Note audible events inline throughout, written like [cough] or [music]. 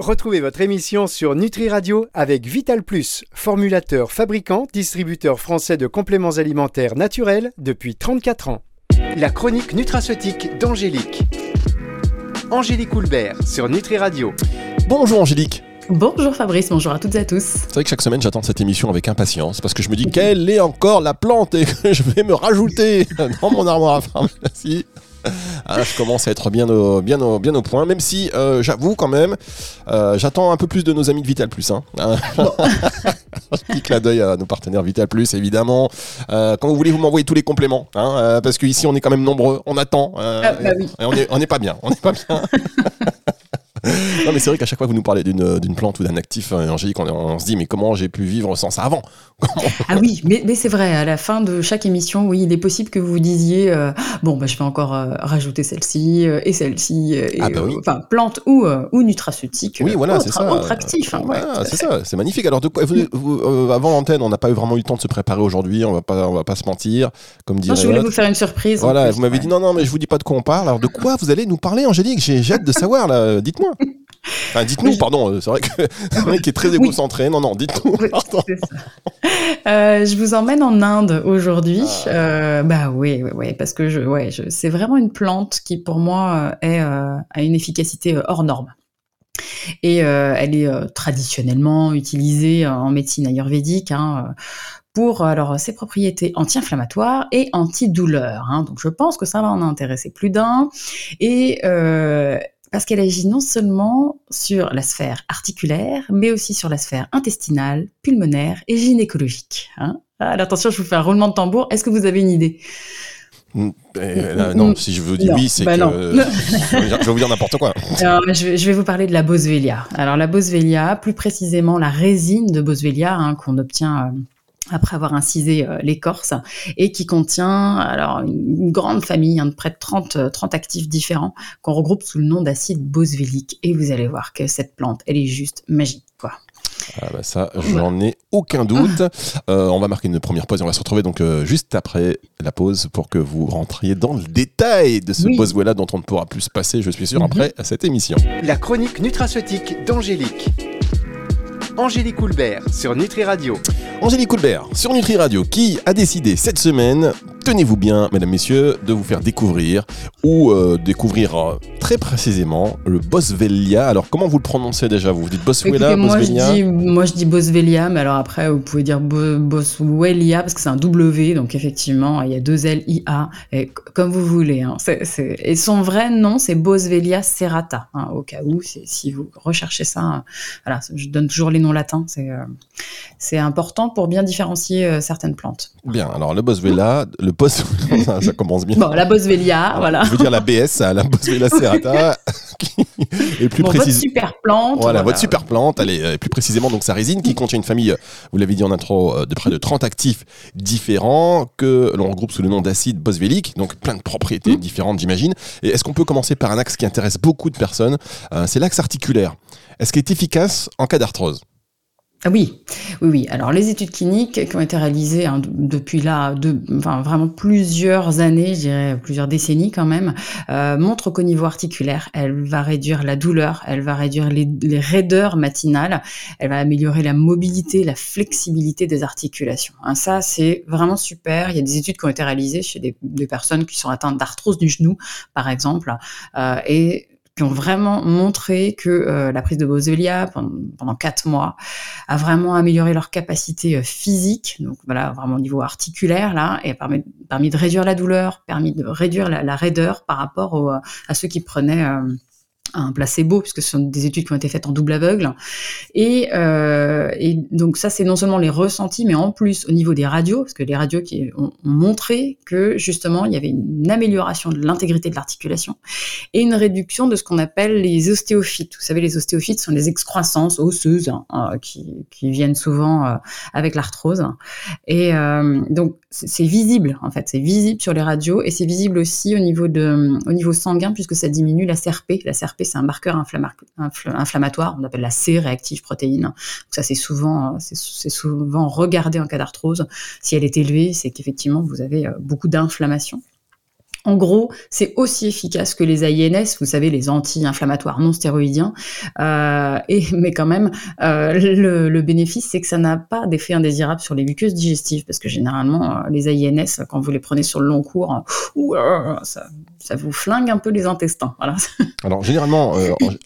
Retrouvez votre émission sur Nutri Radio avec Vital Plus, formulateur, fabricant, distributeur français de compléments alimentaires naturels depuis 34 ans. La chronique nutraceutique d'Angélique. Angélique Houlbert sur Nutri Radio. Bonjour Angélique. Bonjour Fabrice, bonjour à toutes et à tous. C'est vrai que chaque semaine j'attends cette émission avec impatience parce que je me dis quelle est encore la plante et que je vais me rajouter [laughs] dans mon armoire à pharmacie. [laughs] Ah, je commence à être bien au, bien au, bien au point, même si euh, j'avoue quand même, euh, j'attends un peu plus de nos amis de Vital Plus. Hein. [laughs] Petit clin d'œil à nos partenaires Vital Plus, évidemment. Euh, quand vous voulez, vous m'envoyez tous les compléments, hein, parce qu'ici on est quand même nombreux, on attend. Ah, bah oui. et on n'est pas bien, on n'est pas bien. [laughs] [laughs] non, mais c'est vrai qu'à chaque fois que vous nous parlez d'une plante ou d'un actif Angélique, on, on, se dit, mais comment j'ai pu vivre sans ça avant? [laughs] Ah oui, mais, mais c'est vrai, à la fin de chaque émission, oui, il est possible que vous vous disiez, euh, bon, bah, je vais encore euh, rajouter celle-ci euh, et celle-ci, ah bah enfin, plante ou, ou nutraceutique. Oui, voilà, c'est ça. Autre actif. Hein, c'est ça, c'est magnifique. Alors, de quoi, avant l'antenne, on n'a pas eu vraiment eu le temps de se préparer aujourd'hui, on va pas, on va pas se mentir. Comme dirait non, je voulais vous faire une surprise. Voilà, vous m'avez dit, non, non, mais je vous dis pas de quoi on parle. Alors, de quoi vous allez nous parler, Angélique? J'ai hâte de savoir, là, dites-moi. Enfin, dites-nous, pardon, euh, c'est vrai que c'est vrai qu'il est très égocentré. Non, non, dites-nous. euh, je vous emmène en Inde aujourd'hui. Ah. Euh, bah oui, oui, oui, parce que je, ouais, je, c'est vraiment une plante qui, pour moi, est, euh, a une efficacité hors norme. Et elle est traditionnellement utilisée en médecine ayurvédique. Hein, pour alors ses propriétés anti-inflammatoires et antidouleurs. Hein. Donc je pense que ça va en intéresser plus d'un. Et parce qu'elle agit non seulement sur la sphère articulaire, mais aussi sur la sphère intestinale, pulmonaire et gynécologique. Hein ah, attention, je vous fais un roulement de tambour. Est-ce que vous avez une idée? Mm, eh, non, si je vous dis oui, c'est bah que [laughs] je vais vous dire n'importe quoi. [laughs] je, vais, vous parler de la boswellia. Alors la boswellia, plus précisément la résine de boswellia hein, qu'on obtient euh, après avoir incisé euh, l'écorce, et qui contient alors une, grande famille, hein, de près de 30, 30 euh, actifs différents, qu'on regroupe sous le nom d'acide boswellique. Et vous allez voir que cette plante, elle est juste magique. Quoi. Ah bah ça, j'en ai aucun doute. [laughs] Euh, on va marquer une première pause et on va se retrouver donc juste après la pause pour que vous rentriez dans le détail de ce oui. dont on ne pourra plus se passer, je suis sûr, mhm. après à cette émission. La chronique nutraceutique d'Angélique. Angélique Coulbert sur Nutri Radio. Angélique Coulbert sur Nutri Radio qui a décidé cette semaine tenez-vous bien, mesdames, messieurs, de vous faire découvrir ou euh, découvrir euh, très précisément le Boswellia. Alors, comment vous le prononcez déjà Vous, vous dites Boswellia, moi, Boswellia? je dis, moi, je dis Boswellia, mais alors après, vous pouvez dire Boswellia parce que c'est un W, donc effectivement, il y a deux L, I, A, et comme vous voulez. Hein. Et son vrai nom, c'est Boswellia serrata, hein, au cas où, si vous recherchez ça. Hein. voilà, je donne toujours les noms latins, c'est euh, important pour bien différencier certaines plantes. Bien, alors le Boswellia, le poste, [laughs] ça, commence bien. Bon, la Boswellia, voilà. Je veux dire la BS, la Boswellia [laughs] serrata. et plus bon, Votre super plante. Voilà, votre super plante. Elle est euh, plus précisément donc sa résine qui contient une famille, vous l'avez dit en intro, euh, de près de 30 actifs différents que l'on regroupe sous le nom d'acide boswellique. Donc plein de propriétés mmh. différentes, j'imagine. Et est-ce qu'on peut commencer par un axe qui intéresse beaucoup de personnes euh, C'est l'axe articulaire. Est-ce qu'il est efficace en cas d'arthrose? Oui, oui, oui. Alors les études cliniques qui ont été réalisées hein, depuis là, de, enfin, vraiment plusieurs années, je dirais plusieurs décennies quand même, euh, montrent qu'au niveau articulaire, elle va réduire la douleur, elle va réduire les, raideurs matinales, elle va améliorer la mobilité, la flexibilité des articulations. Hein, ça, c'est vraiment super. Il y a des études qui ont été réalisées chez des, des personnes qui sont atteintes d'arthrose du genou, par exemple, euh, et qui ont vraiment montré que euh, la prise de Boswellia pendant, quatre mois a vraiment amélioré leur capacité euh, physique, donc voilà, vraiment au niveau articulaire là, et a permis, permis de réduire la douleur, permis de réduire la, raideur par rapport à ceux qui prenaient euh, un placebo, puisque ce sont des études qui ont été faites en double aveugle. Et, euh, et donc ça, c'est non seulement les ressentis, mais en plus au niveau des radios, parce que les radios qui ont, montré que justement il y avait une amélioration de l'intégrité de l'articulation et une réduction de ce qu'on appelle les ostéophytes. Vous savez, les ostéophytes sont les excroissances osseuses hein, euh, qui, viennent souvent euh, avec l'arthrose. Et donc c'est visible en fait, c'est visible sur les radios et c'est visible aussi au niveau de, au niveau sanguin puisque ça diminue la CRP. La CRP c'est un marqueur inflammatoire, on appelle la C-réactive protéine. Ça, c'est souvent, c'est souvent regardé en cas d'arthrose. Si elle est élevée, c'est qu'effectivement, vous avez euh, beaucoup d'inflammation. En gros, c'est aussi efficace que les AINS, vous savez, les anti-inflammatoires non stéroïdiens, euh, et, mais quand même, euh, le, bénéfice, c'est que ça n'a pas d'effet indésirable sur les muqueuses digestives, parce que généralement, euh, les AINS, quand vous les prenez sur le long cours, ça, ça, vous flingue un peu les intestins. Voilà. [laughs] Alors, généralement,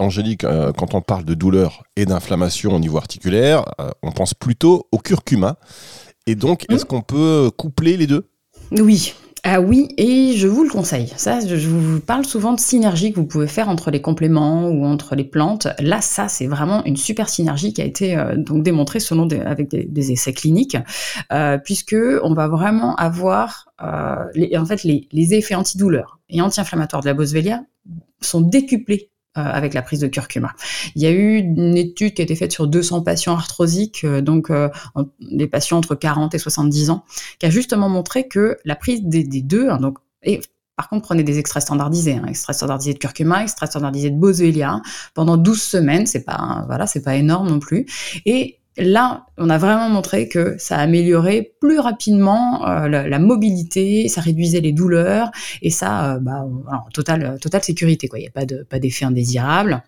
Angélique, quand on parle de douleur et d'inflammation au niveau articulaire, on pense plutôt au curcuma. Et donc, est-ce mmh. qu'on peut coupler les deux? Oui, ah oui, et je vous le conseille. Ça, je vous parle souvent de synergie que vous pouvez faire entre les compléments ou entre les plantes. Là, ça, c'est vraiment une super synergie qui a été euh, donc démontrée selon avec des, essais cliniques, euh, puisque on va vraiment avoir euh, les, en fait les, les effets antidouleurs et anti-inflammatoires de la boswellia sont décuplés avec la prise de curcuma. Il y a eu une étude qui a été faite sur 200 patients arthrosiques, euh, donc euh, des patients entre 40 et 70 ans, qui a justement montré que la prise des, deux, hein, donc et par contre, prenez des extraits standardisés, hein, extraits standardisés de curcuma, extraits standardisés de boswellia, pendant 12 semaines, c'est pas, voilà, c'est pas énorme non plus. Et là, on a vraiment montré que ça améliorait plus rapidement euh, la, mobilité, ça réduisait les douleurs et ça, euh, bah, totale, totale sécurité. Il n'y a pas de pas d'effet indésirable.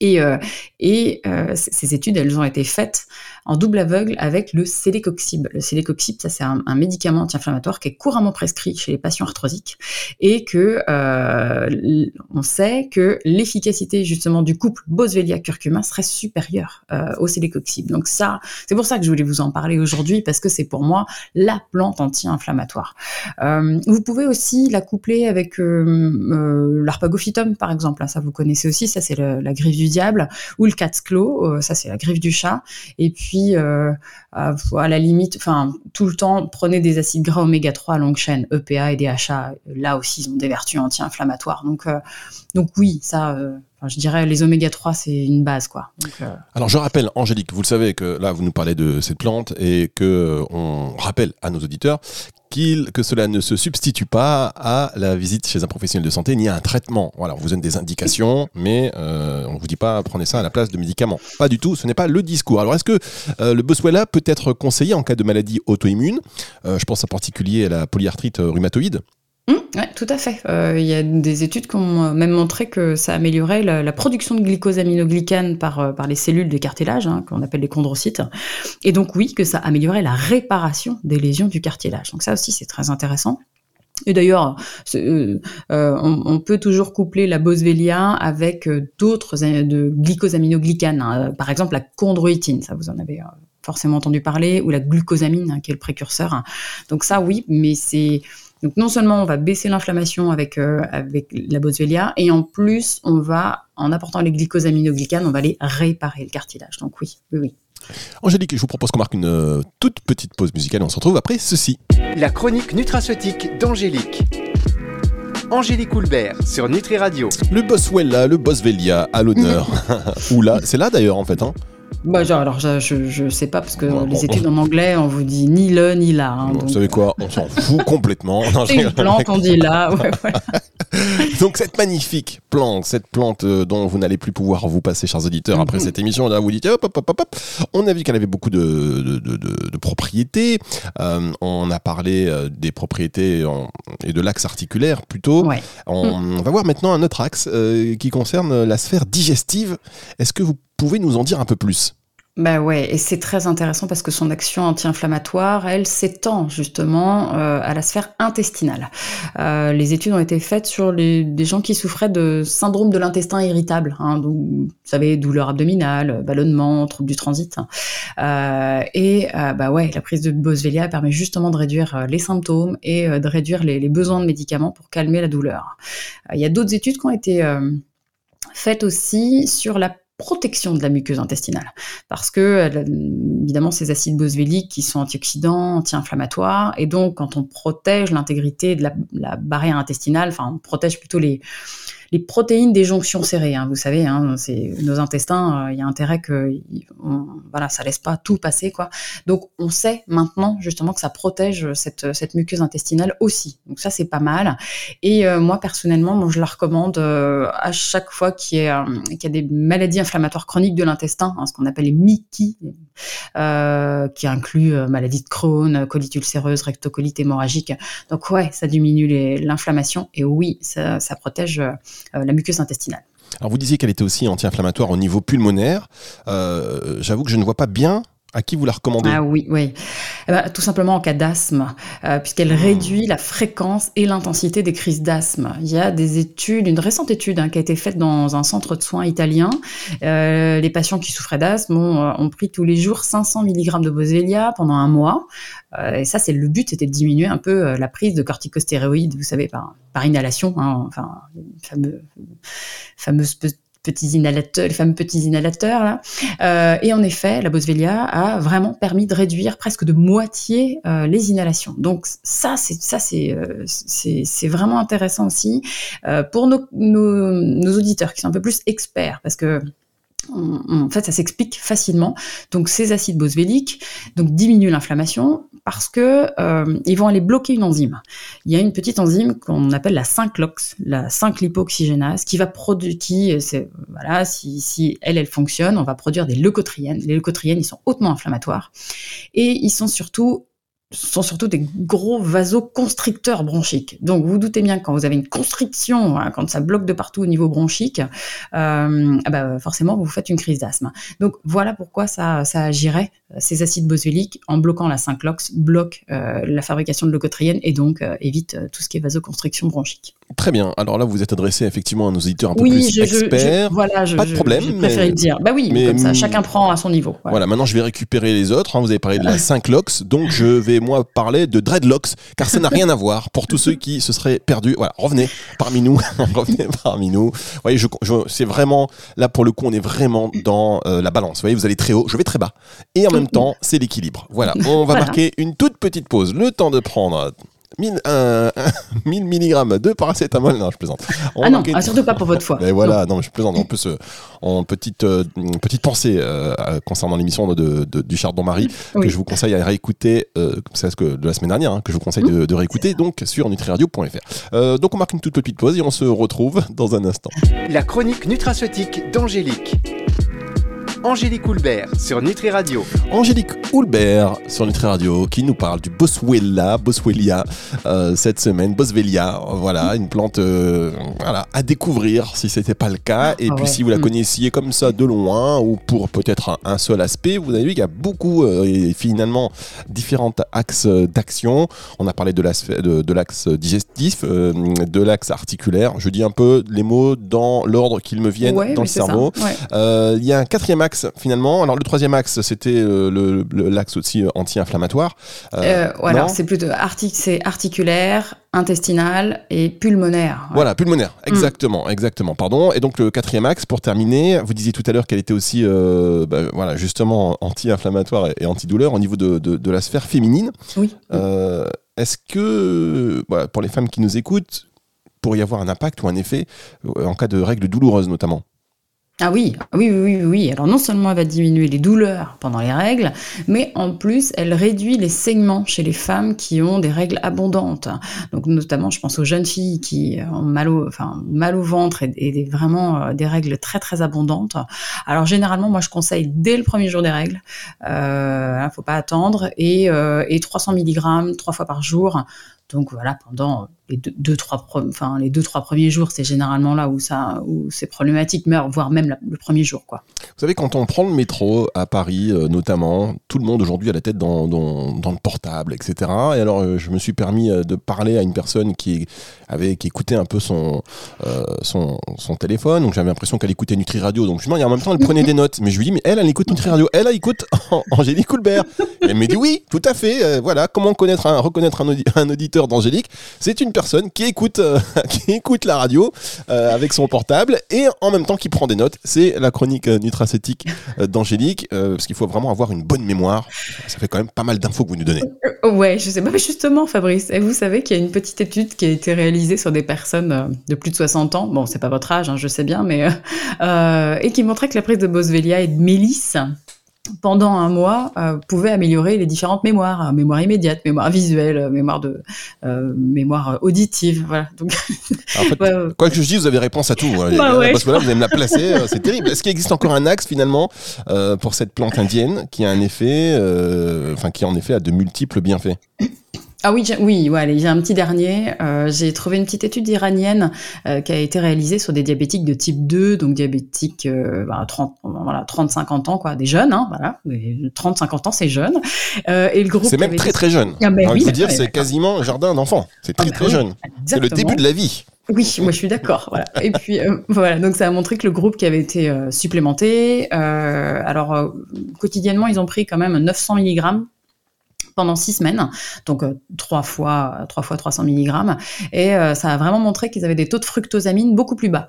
Et, euh, et euh, ces études, elles ont été faites en double aveugle avec le célécoxib. Le célécoxib, ça c'est un, médicament anti-inflammatoire qui est couramment prescrit chez les patients arthrosiques et que euh, on sait que l'efficacité justement du couple Boswellia-curcuma serait supérieure euh, au célécoxib. Donc ça, c'est pour ça que je voulais vous en parler aujourd'hui parce que c'est pour moi la plante anti-inflammatoire. Euh, vous pouvez aussi la coupler avec l'arpagophytum par exemple. Ça vous connaissez aussi, ça c'est la griffe du diable, ou le cat's claw, ça c'est la griffe du chat. Et puis, euh, à, la limite, tout le temps, prenez des acides gras oméga 3 à longue chaîne, EPA et DHA. Là aussi, ils ont des vertus anti-inflammatoires. Donc, euh, donc oui, ça je dirais les oméga 3, c'est une base, quoi. Euh, Alors, je rappelle, Angélique, vous le savez que là, vous nous parlez de cette plante et que euh, on rappelle à nos auditeurs qu'il que cela ne se substitue pas à la visite chez un professionnel de santé ni à un traitement. Voilà, on vous donne des indications, mais euh, on ne vous dit pas prenez ça à la place de médicaments. Pas du tout, ce n'est pas le discours. Alors, est-ce que le Boswellia peut être conseillé en cas de maladie auto-immune? Je pense en particulier à la polyarthrite rhumatoïde. Mmh, oui, tout à fait. Euh, il y a des études qui ont même montré que ça améliorait la, production de glycosaminoglycane par, euh, par les cellules des cartilages, hein, qu'on appelle les chondrocytes. Et donc oui, que ça améliorait la réparation des lésions du cartilage. Donc ça aussi, c'est très intéressant. Et d'ailleurs, euh, on, peut toujours coupler la boswellia avec d'autres de glycosaminoglycanes, hein. par exemple la chondroïtine, ça vous en avez forcément entendu parler, ou la glucosamine, hein, qui est le précurseur. Donc ça, oui, mais c'est donc non seulement on va baisser l'inflammation avec, euh, avec la boswellia, et en plus on va, en apportant les glycosaminoglycanes, on va aller réparer le cartilage. Donc oui, oui, oui. Angélique, je vous propose qu'on marque une euh, toute petite pause musicale et on se retrouve après ceci. La chronique nutraceutique d'Angélique. Angélique Houlbert sur Nutri Radio. Le Boswella, le Boswellia à l'honneur. [laughs] Oula, c'est là d'ailleurs en fait. Hein. Bah, genre, alors, je, je, sais pas, parce que les études en anglais, on vous dit ni le ni là. Hein, vous savez quoi On s'en fout [laughs] complètement. C'est une plante, on dit là. [laughs] donc, cette magnifique plante, cette plante euh, dont vous n'allez plus pouvoir vous passer, chers auditeurs, après cette émission, là, vous dites hop, hop, hop, hop, On a vu qu'elle avait beaucoup de, de, de, de propriétés. Euh, on a parlé euh, des propriétés et de l'axe articulaire plutôt. On, mm. on, va voir maintenant un autre axe qui concerne la sphère digestive. Est-ce que vous pouvez nous en dire un peu plus? Bah ouais, et c'est très intéressant parce que son action anti-inflammatoire, elle s'étend justement euh, à la sphère intestinale. Euh, les études ont été faites sur des gens qui souffraient de syndrome de l'intestin irritable, hein, vous savez, douleur abdominale, ballonnement, trouble du transit. Euh, et bah ouais, la prise de Boswellia permet justement de réduire les symptômes et de réduire les, besoins de médicaments pour calmer la douleur. Il y a d'autres études qui ont été faites aussi sur la protection de la muqueuse intestinale. Parce que, euh, évidemment, ces acides boswelliques qui sont antioxydants, anti-inflammatoires, et donc quand on protège l'intégrité de la, barrière intestinale, enfin, on protège plutôt les, les protéines des jonctions serrées. Hein. vous savez, hein, c'est nos intestins, il y a intérêt que voilà, ça laisse pas tout passer quoi. Donc on sait maintenant justement que ça protège cette, muqueuse intestinale aussi. Donc ça c'est pas mal. Et moi personnellement, je la recommande à chaque fois qu'il y, a, des maladies inflammatoires chroniques de l'intestin, hein, ce qu'on appelle les MICI, qui inclut maladie de Crohn, colite ulcéreuse, rectocolite hémorragique. Donc ouais, ça diminue l'inflammation et oui, ça, protège euh, la muqueuse intestinale. Alors vous disiez qu'elle était aussi anti-inflammatoire au niveau pulmonaire. Euh, j'avoue que je ne vois pas bien à qui vous la recommandez Ah oui, oui. Eh ben, tout simplement en cas d'asthme, euh, puisqu'elle hmm. réduit la fréquence et l'intensité des crises d'asthme. Il y a des études, une récente étude hein, qui a été faite dans un centre de soins italien. Euh, les patients qui souffraient d'asthme ont, euh, ont, pris tous les jours 500 mg de Boswellia pendant un mois. et ça, c'est le but, c'était de diminuer un peu la prise de corticostéroïdes, vous savez, par, par inhalation, hein, enfin, fameux, fameuse petits inhalateurs, les fameux petits inhalateurs là. Euh, et en effet, la Boswellia a vraiment permis de réduire presque de moitié euh, les inhalations. Donc ça, c'est ça, c'est euh, c'est vraiment intéressant aussi pour nos, nos, nos auditeurs qui sont un peu plus experts, parce que en fait, ça s'explique facilement. Donc, ces acides boswelliques donc diminuent l'inflammation parce que euh, ils vont aller bloquer une enzyme. Il y a une petite enzyme qu'on appelle la 5-LOX, la 5-lipoxygénase, qui va produire, qui, voilà, si, si elle, elle fonctionne, on va produire des leucotriènes. Les leucotriènes, ils sont hautement inflammatoires et ils sont surtout sont surtout des gros vasoconstricteurs bronchiques. Donc vous, doutez bien quand vous avez une constriction, hein, quand ça bloque de partout au niveau bronchique, euh, ah bah forcément vous faites une crise d'asthme. Donc voilà pourquoi ça, ça agirait euh, ces acides boswelliques en bloquant la 5-LOX, bloque euh, la fabrication de leucotriène et donc euh, évite tout ce qui est vasoconstriction bronchique. Très bien. Alors là vous êtes adressé effectivement à nos éditeurs un peu plus experts. voilà, pas de problème. Je préférais le dire. Bah oui, mais, comme ça chacun prend à son niveau. Voilà. maintenant je vais récupérer les autres. Hein. Vous avez parlé de la 5-LOX, donc je vais moi parler de dreadlocks, car ça n'a rien à voir pour tous ceux qui se seraient perdus. Voilà, revenez parmi nous, [laughs] revenez parmi nous. Vous voyez, je, c'est vraiment là pour le coup, on est vraiment dans euh, la balance. Vous voyez, vous allez très haut, je vais très bas, et en même temps, c'est l'équilibre. Voilà, on va marquer une toute petite pause, le temps de prendre 1000, euh, 1000 mg de paracétamol. Non, je plaisante. ah non, ah, surtout pas pour votre foie. Mais voilà, non, je plaisante. En plus, euh, en petite, euh, petite pensée euh, concernant l'émission de, de, du Chardon Marie, que je vous conseille à réécouter, c'est ce que de la semaine dernière, hein, que je vous conseille de, de réécouter, donc sur nutriradio.fr. donc on marque une toute petite pause et on se retrouve dans un instant. La chronique nutraceutique d'Angélique. Angélique Houlbert sur Nutri Radio. Angélique Houlbert sur Nutri Radio qui nous parle du Boswellia, Boswellia euh, cette semaine, Boswellia, voilà, une plante euh, voilà, à découvrir si ce n'était pas le cas. Et ah puis si vous la mm. connaissiez comme ça de loin ou pour peut-être un, seul aspect, vous avez vu qu'il y a beaucoup euh, et finalement différents axes d'action. On a parlé de l'axe de, digestif, de l'axe articulaire. Je dis un peu les mots dans l'ordre qu'ils me viennent dans le cerveau. Il y a un quatrième axe finalement. Alors le troisième axe, c'était euh, l'axe aussi euh, anti-inflammatoire. Euh, voilà, c'est plutôt c'est articulaire, intestinal et pulmonaire. Voilà, pulmonaire, mm. exactement, exactement. Pardon. Et donc le quatrième axe, pour terminer, vous disiez tout à l'heure qu'elle était aussi, bah, voilà, justement anti-inflammatoire et antidouleur au niveau de, la sphère féminine. Oui. Est-ce que, pour les femmes qui nous écoutent, pour y avoir un impact ou un effet en cas de règles douloureuses notamment? Ah oui, oui, oui, oui. Alors non seulement elle va diminuer les douleurs pendant les règles, mais en plus elle réduit les saignements chez les femmes qui ont des règles abondantes. Donc notamment, je pense aux jeunes filles qui ont mal au, enfin, mal au ventre et, vraiment euh, des règles très très abondantes. Alors généralement, moi je conseille dès le premier jour des règles, euh, hein, faut pas attendre, et, euh, et 300 mg trois fois par jour. Donc voilà, pendant les deux, trois, enfin les deux trois premiers jours, c'est généralement là où ça, où c'est problématique, voire même le premier jour, quoi. Vous savez, quand on prend le métro à Paris, euh, notamment, tout le monde aujourd'hui a la tête dans, le portable, etc. Et alors, euh, je me suis permis euh, de parler à une personne qui avait qui écoutait un peu son son, téléphone, donc j'avais l'impression qu'elle écoutait Nutri Radio, donc je en même temps, elle prenait des notes, mais je lui dis, mais elle, elle écoute Nutri Radio, elle, elle écoute Angélique Coulbert. elle me dit oui, tout à fait. voilà, comment reconnaître un, un auditeur d'Angélique, c'est une personne qui écoute, [laughs] qui écoute la radio avec son portable et en même temps qui prend des notes. C'est la chronique nutracétique d'Angélique, parce qu'il faut vraiment avoir une bonne mémoire. Ça fait quand même pas mal d'infos que vous nous donnez. Ouais, je sais pas, justement, Fabrice, vous savez qu'il y a une petite étude qui a été réalisée sur des personnes de plus de 60 ans. Bon, c'est pas votre âge, hein, je sais bien, mais et qui montrait que la prise de Boswellia et de Mélisse pendant un mois, euh, pouvait améliorer les différentes mémoires, hein, mémoire immédiate, mémoire visuelle, euh, mémoire de euh, mémoire auditive, voilà. Donc, [laughs] en fait, [laughs] quoi que je dise, vous avez réponse à tout. Hein. [laughs] Bah parce que là, vous allez me la placer, c'est terrible. Est-ce qu'il existe encore un axe finalement pour cette plante indienne qui a un effet, enfin qui en effet a de multiples bienfaits? Ah oui, oui, ouais, allez, j'ai un petit dernier. Euh, j'ai trouvé une petite étude iranienne euh, qui a été réalisée sur des diabétiques de type 2, donc diabétiques euh, bah, 30, voilà, 30-50 ans, quoi, des jeunes, hein, voilà, 30-50 ans, c'est jeune. Euh, et le groupe. C'est même très très jeune. Ah, ben oui, dire, c'est quasiment un jardin d'enfants. C'est très ah, très jeune. C'est le début de la vie. Oui, moi je suis d'accord. Voilà. Et puis euh, voilà, donc ça a montré que le groupe qui avait été euh, supplémenté, euh, alors quotidiennement ils ont pris quand même 900 mg pendant six semaines, donc euh, trois fois trois fois 300 mg, et euh, ça a vraiment montré qu'ils avaient des taux de fructosamine beaucoup plus bas.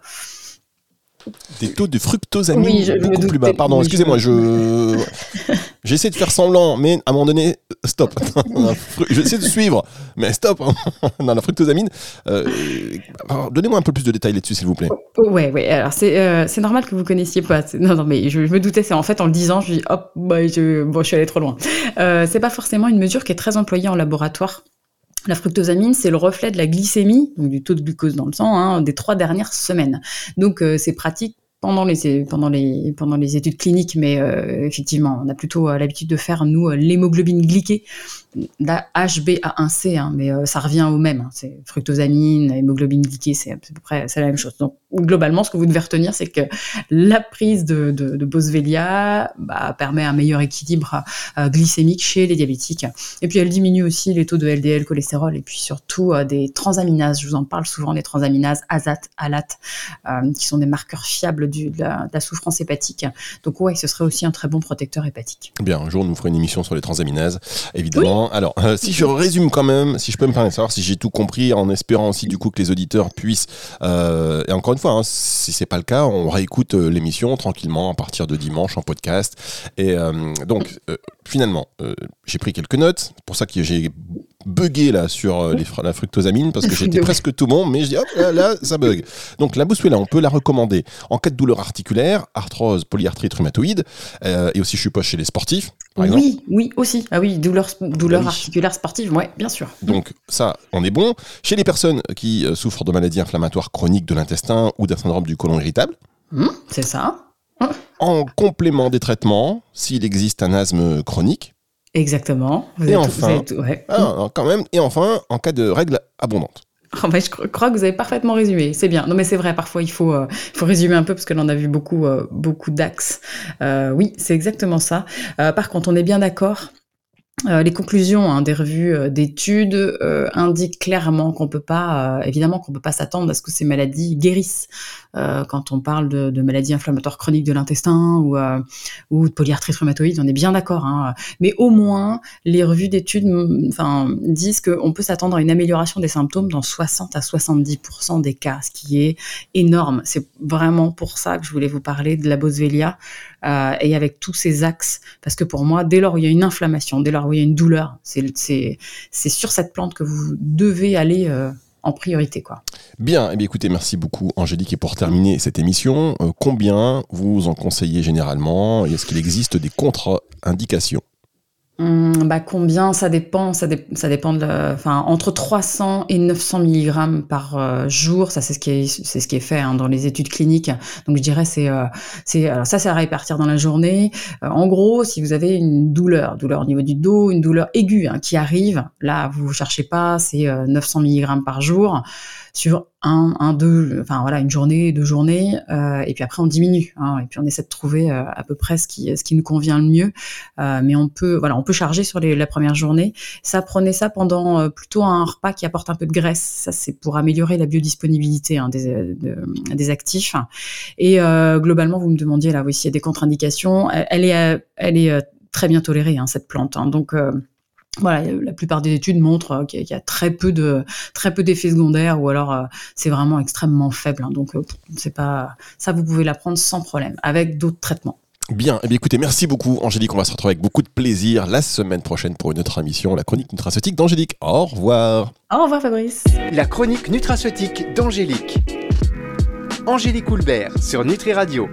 Des taux de fructosamine beaucoup plus bas. Pardon, excusez-moi, je [laughs] [laughs] j'essaie de faire semblant, mais à un moment donné, stop. [laughs] J'essaie de suivre, mais stop. [laughs] Dans la fructosamine, euh, donnez-moi un peu plus de détails là-dessus, s'il vous plaît. Oh, ouais, ouais. Alors c'est euh, c'est normal que vous connaissiez pas. Non, non, mais je, me doutais. C'est en fait en le disant, je dis hop, bah, je suis allé trop loin. Euh, c'est pas forcément une mesure qui est très employée en laboratoire. La fructosamine, c'est le reflet de la glycémie, donc du taux de glucose dans le sang, hein, des trois dernières semaines. Donc euh, c'est pratique pendant les pendant les pendant les études cliniques, mais euh, effectivement, on a plutôt euh, l'habitude de faire nous l'hémoglobine glyquée la HbA1c, hein, mais euh, ça revient au même. Hein. c'est fructosamine, hémoglobine glyquée, c'est à peu près c'est la même chose. Globalement, ce que vous devez retenir, c'est que la prise de, de, de Boswellia bah, permet un meilleur équilibre euh, glycémique chez les diabétiques. Et puis elle diminue aussi les taux de LDL, cholestérol, et puis surtout euh, des transaminases. Je vous en parle souvent des transaminases ASAT, ALAT, qui sont des marqueurs fiables du, de, la, souffrance hépatique. Donc ouais, ce serait aussi un très bon protecteur hépatique. Bien, un jour, nous ferons une émission sur les transaminases, évidemment. Alors, euh, si je résume quand même, si je peux me permettre de savoir si j'ai tout compris, en espérant aussi du coup que les auditeurs puissent, euh, et encore une fois, hein, si c'est pas le cas, on réécoute euh, l'émission tranquillement à partir de dimanche en podcast. Et donc, finalement, j'ai pris quelques notes. C'est pour ça que j'ai bugué là sur euh, [laughs] la fructosamine parce que j'étais presque tout bon, mais je dis hop là, ça bug. Donc la là on peut la recommander en cas de douleur articulaire, arthrose, polyarthrite rhumatoïde, euh, et aussi je suppose chez les sportifs. Par oui, oui aussi. Ah oui, douleur, douleur articulaire sportive, ouais, bien sûr. Donc ça, on est bon. Chez les personnes qui euh, souffrent de maladies inflammatoires chroniques de l'intestin ou d'un syndrome du côlon irritable. Mmh, c'est ça. En complément des traitements, s'il existe un asthme chronique, Exactement. et enfin, ah, quand même, et enfin, en cas de règles abondantes. [laughs] Oh, je crois que vous avez parfaitement résumé. C'est bien. Non, mais c'est vrai. Parfois, il faut, euh, il faut résumer un peu parce que l'on a vu beaucoup, euh, beaucoup d'axes. Euh, oui, c'est exactement ça. par contre, on est bien d'accord. Euh, les conclusions hein, des revues euh, d'études euh, indiquent clairement qu'on peut pas, évidemment qu'on peut pas s'attendre à ce que ces maladies guérissent. quand on parle de, de maladies inflammatoires chroniques de l'intestin ou, ou de polyarthrite rhumatoïde, on est bien d'accord. Hein. Mais au moins, les revues d'études, enfin, disent qu'on peut s'attendre à une amélioration des symptômes dans 60 à 70% des cas, ce qui est énorme. C'est vraiment pour ça que je voulais vous parler de la boswellia et avec tous ces axes, parce que pour moi, dès lors où il y a une inflammation, dès lors où il y a une douleur, c'est sur cette plante que vous devez aller euh, en priorité. Quoi. Bien, eh bien, écoutez, merci beaucoup Angélique. Et pour terminer cette émission, euh, combien vous en conseillez généralement? Est-ce qu'il existe des contre-indications? Hum, bah combien? Ça dépend ça, dépend de enfin entre 300 et 900 mg par euh, jour. Ça c'est ce qui est c'est ce qui est fait hein, dans les études cliniques. Donc je dirais c'est euh, c'est alors ça c'est à répartir dans la journée. Euh, en gros si vous avez une douleur douleur au niveau du dos une douleur aiguë hein, qui arrive là vous cherchez pas c'est 900 mg par jour sur un, un, deux, enfin voilà, une journée, deux journées, euh, et puis après on diminue, hein, et puis on essaie de trouver euh, à peu près ce qui, ce qui nous convient le mieux. Euh, mais on peut, voilà, on peut charger sur les, la première journée. Ça prenez ça pendant euh, plutôt un repas qui apporte un peu de graisse. Ça c'est pour améliorer la biodisponibilité hein, des, des actifs. Et euh, globalement, vous me demandiez là, oui, s'il y a des contre-indications. Elle, est, elle est très bien tolérée hein, cette plante. Hein, donc voilà, la plupart des études montrent euh, qu'il y a très peu de très peu d'effets secondaires ou alors euh, c'est vraiment extrêmement faible. Hein. donc c'est pas ça, vous pouvez l'apprendre sans problème avec d'autres traitements. Bien, eh bien écoutez, merci beaucoup Angélique, on va se retrouver avec beaucoup de plaisir la semaine prochaine pour une autre émission, la chronique nutraceutique d'Angélique. Au revoir. Au revoir Fabrice. La chronique nutraceutique d'Angélique. Angélique Houlbert sur Nutri Radio.